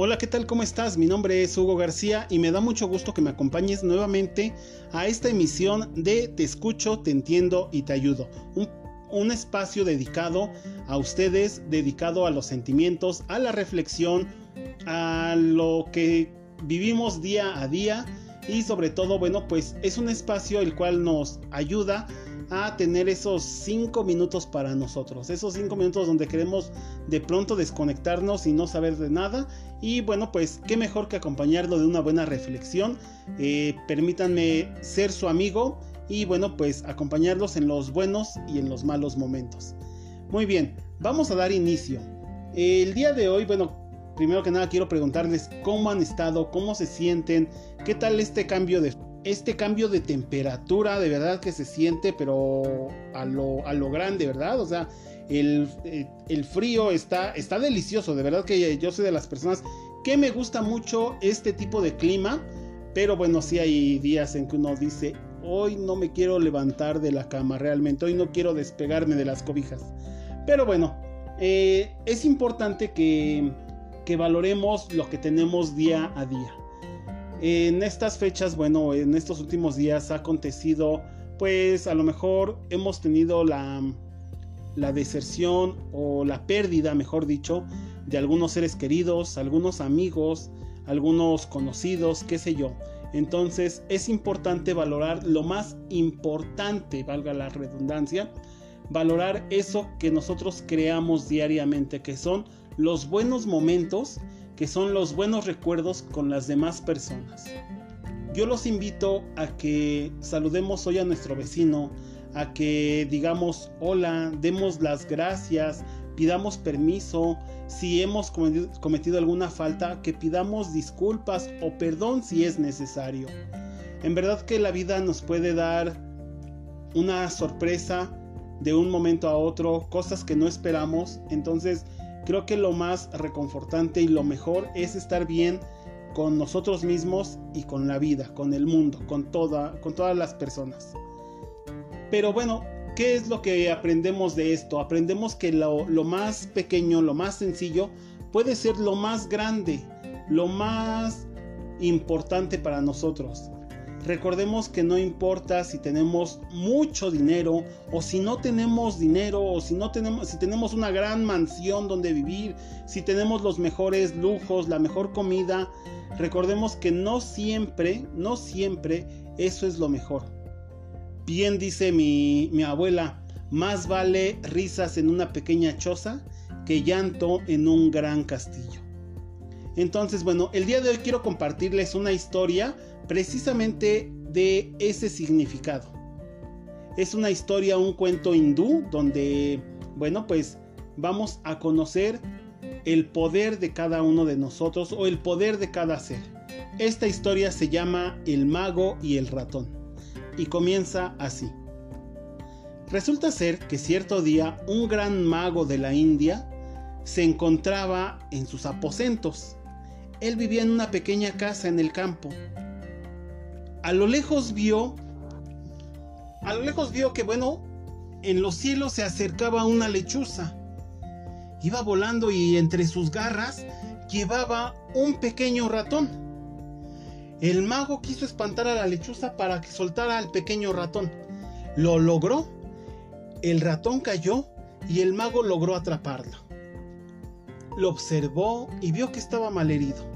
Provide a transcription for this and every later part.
Hola, ¿qué tal? ¿Cómo estás? Mi nombre es Hugo García y me da mucho gusto que me acompañes nuevamente a esta emisión de Te escucho, te entiendo y te ayudo. Un, espacio dedicado a ustedes, dedicado a los sentimientos, a la reflexión, a lo que vivimos día a día y sobre todo, bueno, pues es un espacio el cual nos ayuda a tener esos 5 minutos para nosotros. Esos 5 minutos donde queremos de pronto desconectarnos y no saber de nada. Y bueno, pues qué mejor que acompañarlo de una buena reflexión. Eh, permítanme ser su amigo y bueno, pues acompañarlos en los buenos y en los malos momentos. Muy bien, vamos a dar inicio. El día de hoy, bueno, primero que nada quiero preguntarles cómo han estado, cómo se sienten, qué tal este cambio de este cambio de temperatura de verdad que se siente, pero a lo, a lo grande, ¿verdad? O sea, el, eh, el, frío está, está delicioso, de verdad que yo soy de las personas que me gusta mucho este tipo de clima, pero bueno, sí hay días en que uno dice, hoy no me quiero levantar de la cama realmente, hoy no quiero despegarme de las cobijas. Pero bueno, eh, es importante que, que valoremos lo que tenemos día a día. En estas fechas, bueno, en estos últimos días ha acontecido, pues a lo mejor hemos tenido la, la deserción o la pérdida, mejor dicho, de algunos seres queridos, algunos amigos, algunos conocidos, qué sé yo. Entonces es importante valorar lo más importante, valga la redundancia, valorar eso que nosotros creamos diariamente, que son los buenos momentos que son los buenos recuerdos con las demás personas. Yo los invito a que saludemos hoy a nuestro vecino, a que digamos hola, demos las gracias, pidamos permiso, si hemos cometido alguna falta, que pidamos disculpas o perdón si es necesario. En verdad que la vida nos puede dar una sorpresa de un momento a otro, cosas que no esperamos, entonces Creo que lo más reconfortante y lo mejor es estar bien con nosotros mismos y con la vida, con el mundo, con, toda, con todas las personas. Pero bueno, ¿qué es lo que aprendemos de esto? Aprendemos que lo, lo más pequeño, lo más sencillo, puede ser lo más grande, lo más importante para nosotros. Recordemos que no importa si tenemos mucho dinero o si no tenemos dinero o si no tenemos si tenemos una gran mansión donde vivir, si tenemos los mejores lujos, la mejor comida, recordemos que no siempre, no siempre eso es lo mejor. Bien dice mi, mi abuela, más vale risas en una pequeña choza que llanto en un gran castillo. Entonces, bueno, el día de hoy quiero compartirles una historia precisamente de ese significado. Es una historia, un cuento hindú donde, bueno, pues vamos a conocer el poder de cada uno de nosotros o el poder de cada ser. Esta historia se llama El mago y el ratón y comienza así. Resulta ser que cierto día un gran mago de la India se encontraba en sus aposentos. Él vivía en una pequeña casa en el campo a lo lejos vio, a lo lejos vio que, bueno, en los cielos se acercaba una lechuza. Iba volando y entre sus garras llevaba un pequeño ratón. El mago quiso espantar a la lechuza para que soltara al pequeño ratón. Lo logró. El ratón cayó y el mago logró atraparlo. Lo observó y vio que estaba malherido.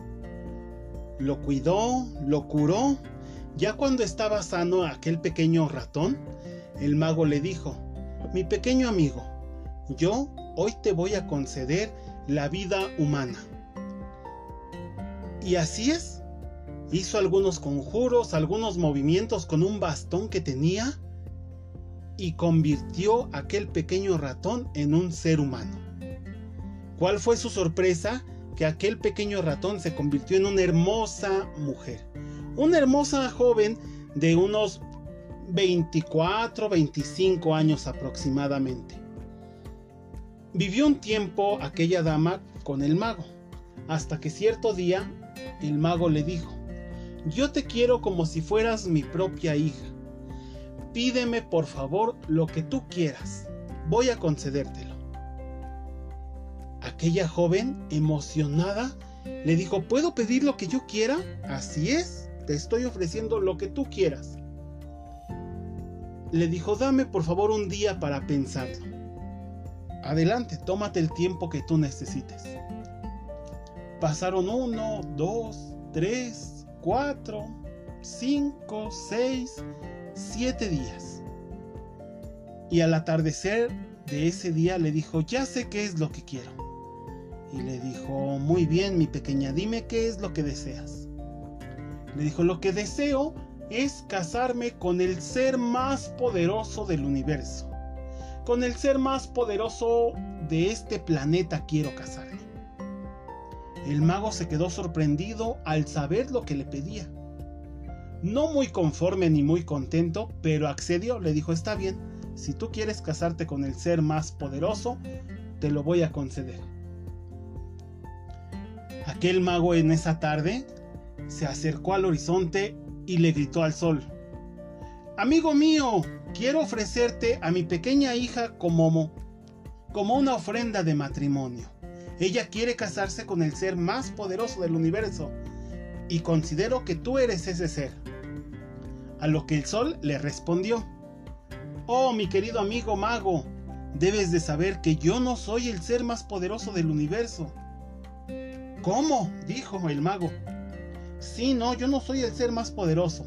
Lo cuidó, lo curó ya cuando estaba sano aquel pequeño ratón, el mago le dijo, mi pequeño amigo, yo hoy te voy a conceder la vida humana. Y así es. Hizo algunos conjuros, algunos movimientos con un bastón que tenía y convirtió aquel pequeño ratón en un ser humano. ¿Cuál fue su sorpresa? Que aquel pequeño ratón se convirtió en una hermosa mujer una hermosa joven de unos 24, 25 años aproximadamente. Vivió un tiempo aquella dama con el mago, hasta que cierto día el mago le dijo, yo te quiero como si fueras mi propia hija. Pídeme por favor lo que tú quieras, voy a concedértelo. Aquella joven, emocionada, Le dijo, ¿puedo pedir lo que yo quiera? Así es, te estoy ofreciendo lo que tú quieras. Le dijo, dame por favor un día para pensarlo. Adelante, tómate el tiempo que tú necesites. Pasaron uno, dos, tres, cuatro, cinco, seis, siete días. Y al atardecer de ese día le dijo, ya sé qué es lo que quiero. Y le dijo, muy bien, mi pequeña, dime qué es lo que deseas. Le dijo, lo que deseo es casarme con el ser más poderoso del universo. Con el ser más poderoso de este planeta quiero casarme. El mago se quedó sorprendido al saber lo que le pedía. No muy conforme ni muy contento, pero accedió, le dijo, está bien, si tú quieres casarte con el ser más poderoso, te lo voy a conceder. Aquel mago en esa tarde se acercó al horizonte y le gritó al sol, Amigo mío, quiero ofrecerte a mi pequeña hija como, como una ofrenda de matrimonio. Ella quiere casarse con el ser más poderoso del universo y considero que tú eres ese ser. A lo que el sol le respondió, Oh, mi querido amigo mago, debes de saber que yo no soy el ser más poderoso del universo. ¿Cómo? dijo el mago. Sí, no, yo no soy el ser más poderoso.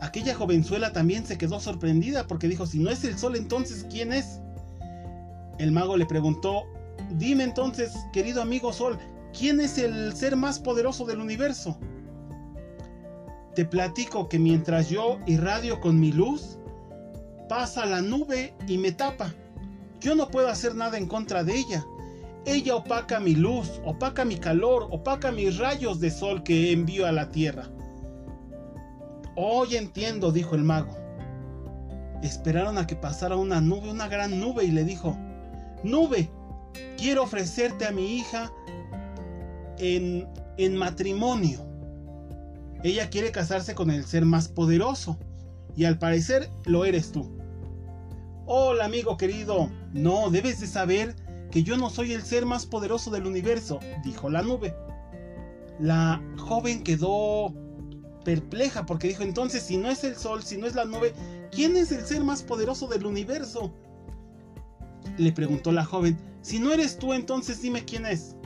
Aquella jovenzuela también se quedó sorprendida porque dijo, si no es el sol, entonces ¿quién es? El mago le preguntó, dime entonces, querido amigo sol, ¿quién es el ser más poderoso del universo? Te platico que mientras yo irradio con mi luz, pasa la nube y me tapa. Yo no puedo hacer nada en contra de ella. Ella opaca mi luz, opaca mi calor, opaca mis rayos de sol que envío a la tierra. Hoy entiendo, dijo el mago. Esperaron a que pasara una nube, una gran nube, y le dijo, Nube, quiero ofrecerte a mi hija en, en matrimonio. Ella quiere casarse con el ser más poderoso, y al parecer lo eres tú. Hola amigo querido, no, debes de saber que yo no soy el ser más poderoso del universo, dijo la nube. La joven quedó perpleja porque dijo entonces si no es el sol, si no es la nube, ¿quién es el ser más poderoso del universo? Le preguntó la joven, si no eres tú entonces dime quién es.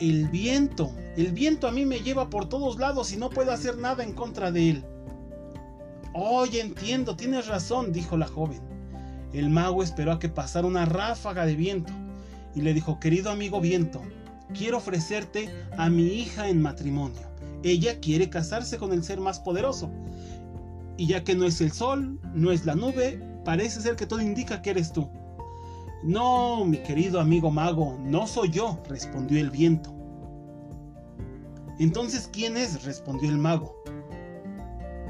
El viento, el viento a mí me lleva por todos lados y no puedo hacer nada en contra de él. Oye, entiendo, tienes razón, dijo la joven. El mago esperó a que pasara una ráfaga de viento y le dijo, querido amigo viento, quiero ofrecerte a mi hija en matrimonio. Ella quiere casarse con el ser más poderoso. Y ya que no es el sol, no es la nube, parece ser que todo indica que eres tú. No, mi querido amigo mago, no soy yo, respondió el viento. Entonces, ¿quién es? respondió el mago.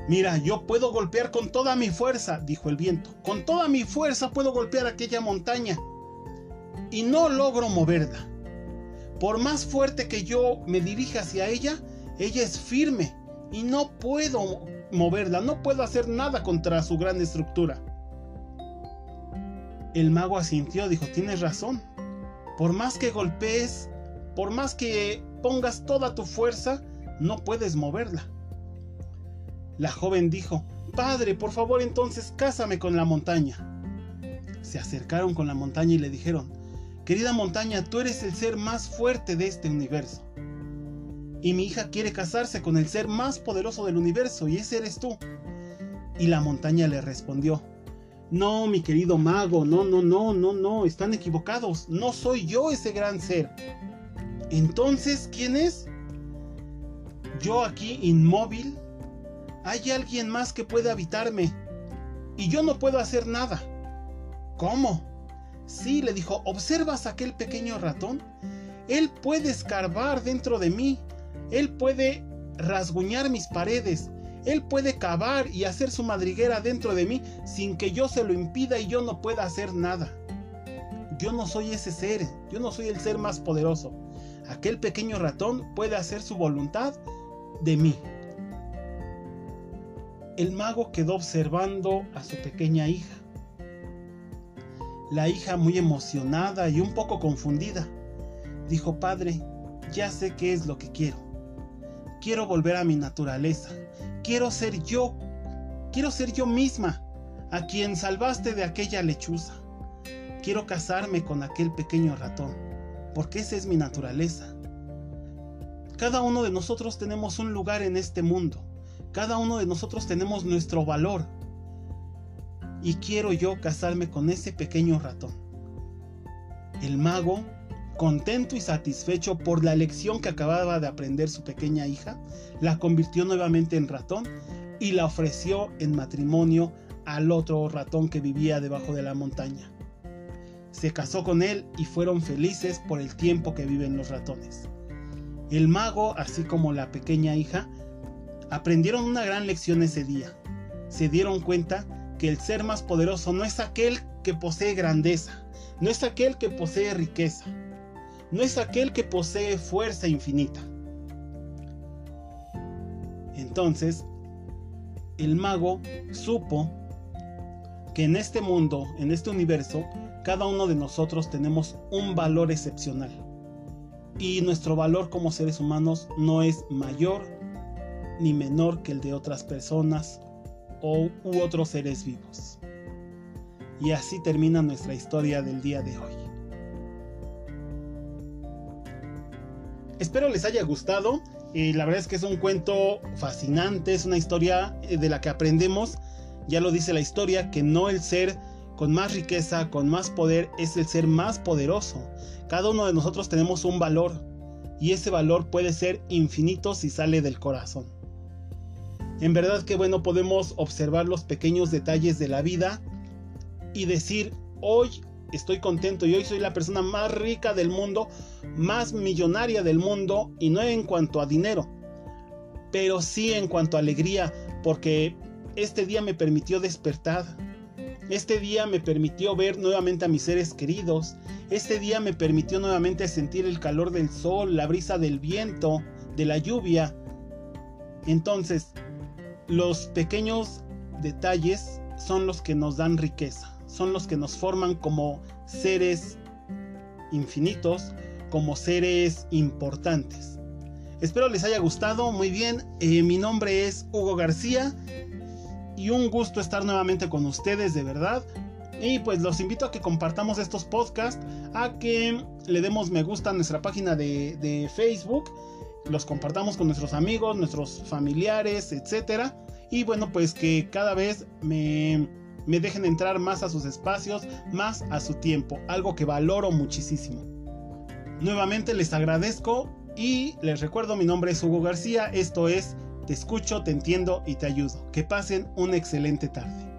Mira, yo puedo golpear con toda mi fuerza, dijo el viento. Con toda mi fuerza puedo golpear aquella montaña. Y no logro moverla. Por más fuerte que yo me dirija hacia ella, ella es firme y no puedo moverla, no puedo hacer nada contra su gran estructura. El mago asintió, dijo, tienes razón. Por más que golpees, por más que pongas toda tu fuerza, no puedes moverla. La joven dijo, Padre, por favor entonces cásame con la montaña. Se acercaron con la montaña y le dijeron, Querida montaña, tú eres el ser más fuerte de este universo. Y mi hija quiere casarse con el ser más poderoso del universo, y ese eres tú. Y la montaña le respondió, No, mi querido mago, no, no, no, no, no, están equivocados, no soy yo ese gran ser. Entonces, ¿quién es? Yo aquí inmóvil, hay alguien más que puede habitarme y yo no puedo hacer nada. ¿Cómo? Sí, le dijo, ¿observas aquel pequeño ratón? Él puede escarbar dentro de mí, él puede rasguñar mis paredes, él puede cavar y hacer su madriguera dentro de mí sin que yo se lo impida y yo no pueda hacer nada. Yo no soy ese ser, yo no soy el ser más poderoso. Aquel pequeño ratón puede hacer su voluntad de mí el mago quedó observando a su pequeña hija. La hija muy emocionada y un poco confundida. Dijo, Padre, ya sé qué es lo que quiero. Quiero volver a mi naturaleza. Quiero ser yo. Quiero ser yo misma, a quien salvaste de aquella lechuza. Quiero casarme con aquel pequeño ratón, porque esa es mi naturaleza. Cada uno de nosotros tenemos un lugar en este mundo. Cada uno de nosotros tenemos nuestro valor. Y quiero yo casarme con ese pequeño ratón. El mago, contento y satisfecho por la lección que acababa de aprender su pequeña hija, la convirtió nuevamente en ratón y la ofreció en matrimonio al otro ratón que vivía debajo de la montaña. Se casó con él y fueron felices por el tiempo que viven los ratones. El mago, así como la pequeña hija, aprendieron una gran lección ese día. Se dieron cuenta que el ser más poderoso no es aquel que posee grandeza, no es aquel que posee riqueza, no es aquel que posee fuerza infinita. Entonces, el mago supo que en este mundo, en este universo, cada uno de nosotros tenemos un valor excepcional. Y nuestro valor como seres humanos no es mayor ni menor que el de otras personas o u otros seres vivos. Y así termina nuestra historia del día de hoy. Espero les haya gustado. Eh, la verdad es que es un cuento fascinante, es una historia eh, de la que aprendemos, ya lo dice la historia, que no el ser con más riqueza, con más poder, es el ser más poderoso. Cada uno de nosotros tenemos un valor y ese valor puede ser infinito si sale del corazón. En verdad que bueno, podemos observar los pequeños detalles de la vida y decir, hoy estoy contento y hoy soy la persona más rica del mundo, más millonaria del mundo y no en cuanto a dinero, pero sí en cuanto a alegría, porque este día me permitió despertar. Este día me permitió ver nuevamente a mis seres queridos. Este día me permitió nuevamente sentir el calor del sol, la brisa del viento, de la lluvia. Entonces, los pequeños detalles son los que nos dan riqueza, son los que nos forman como seres infinitos, como seres importantes. Espero les haya gustado, muy bien, eh, mi nombre es Hugo García y un gusto estar nuevamente con ustedes, de verdad. Y pues los invito a que compartamos estos podcasts, a que le demos me gusta a nuestra página de, de Facebook los compartamos con nuestros amigos, nuestros familiares, etc. Y bueno, pues que cada vez me, me dejen entrar más a sus espacios, más a su tiempo, algo que valoro muchísimo. Nuevamente les agradezco y les recuerdo mi nombre es Hugo García, esto es Te escucho, te entiendo y te ayudo. Que pasen una excelente tarde.